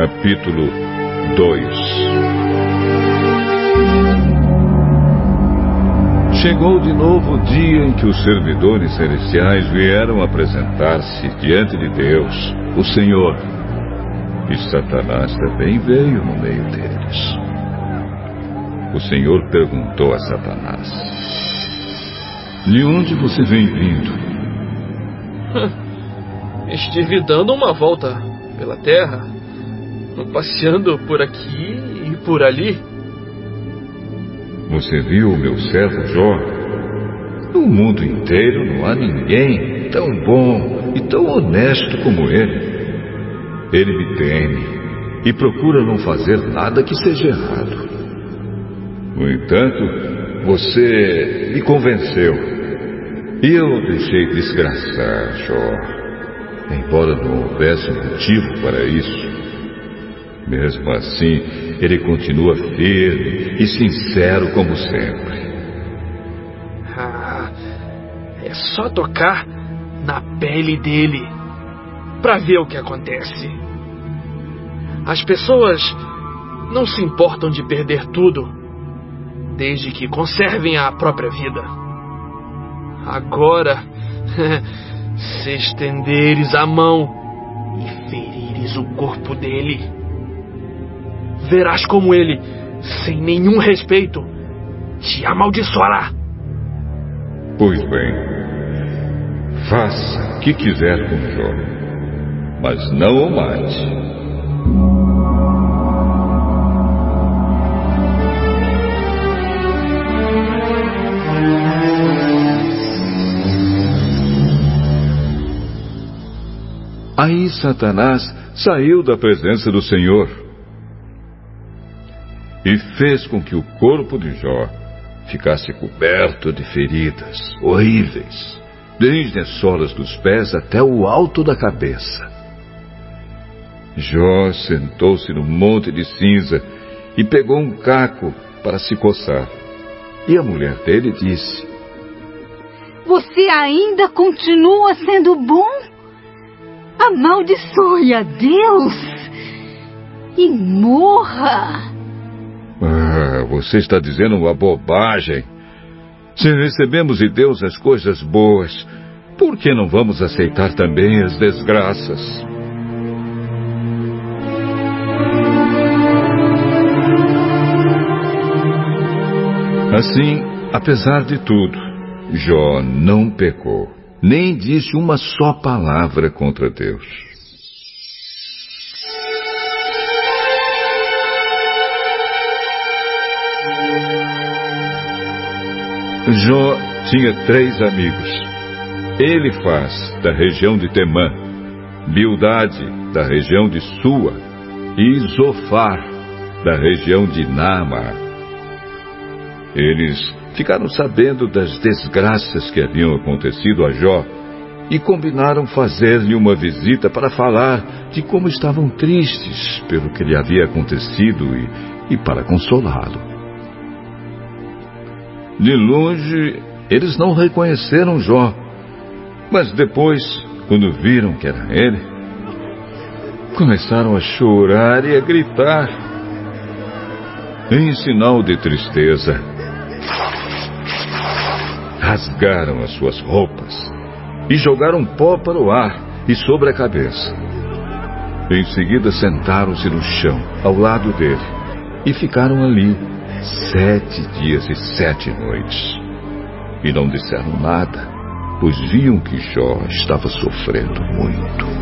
Capítulo 2 Chegou de novo o dia em que os servidores celestiais vieram apresentar-se diante de Deus, o Senhor. E Satanás também veio no meio deles. O Senhor perguntou a Satanás: De onde você vem vindo? Estive dando uma volta pela terra, passeando por aqui e por ali. Você viu o meu servo Jó? No mundo inteiro não há ninguém tão bom e tão honesto como ele. Ele me teme e procura não fazer nada que seja errado. No entanto, você me convenceu e eu deixei desgraçar, Jó, embora não houvesse motivo para isso. Mesmo assim, ele continua firme e sincero como sempre. Ah, é só tocar na pele dele para ver o que acontece. As pessoas não se importam de perder tudo, desde que conservem a própria vida. Agora, se estenderes a mão e ferires o corpo dele, verás como ele, sem nenhum respeito, te amaldiçoará. Pois bem, faça o que quiser com Jó, mas não o mate. Aí Satanás saiu da presença do Senhor e fez com que o corpo de Jó ficasse coberto de feridas horríveis, desde as solas dos pés até o alto da cabeça. Jó sentou-se no monte de cinza e pegou um caco para se coçar. E a mulher dele disse: Você ainda continua sendo bom? Amaldiçoe a Deus e morra. Ah, você está dizendo uma bobagem. Se recebemos de Deus as coisas boas, por que não vamos aceitar também as desgraças? Assim, apesar de tudo, Jó não pecou, nem disse uma só palavra contra Deus. Jó tinha três amigos. Elifaz, da região de Temã, Bildade, da região de Sua, e Zofar, da região de Naamar. Eles ficaram sabendo das desgraças que haviam acontecido a Jó e combinaram fazer-lhe uma visita para falar de como estavam tristes pelo que lhe havia acontecido e, e para consolá-lo. De longe, eles não reconheceram Jó, mas depois, quando viram que era ele, começaram a chorar e a gritar. Em sinal de tristeza, rasgaram as suas roupas e jogaram pó para o ar e sobre a cabeça. Em seguida, sentaram-se no chão, ao lado dele, e ficaram ali sete dias e sete noites. E não disseram nada, pois viam que Jó estava sofrendo muito.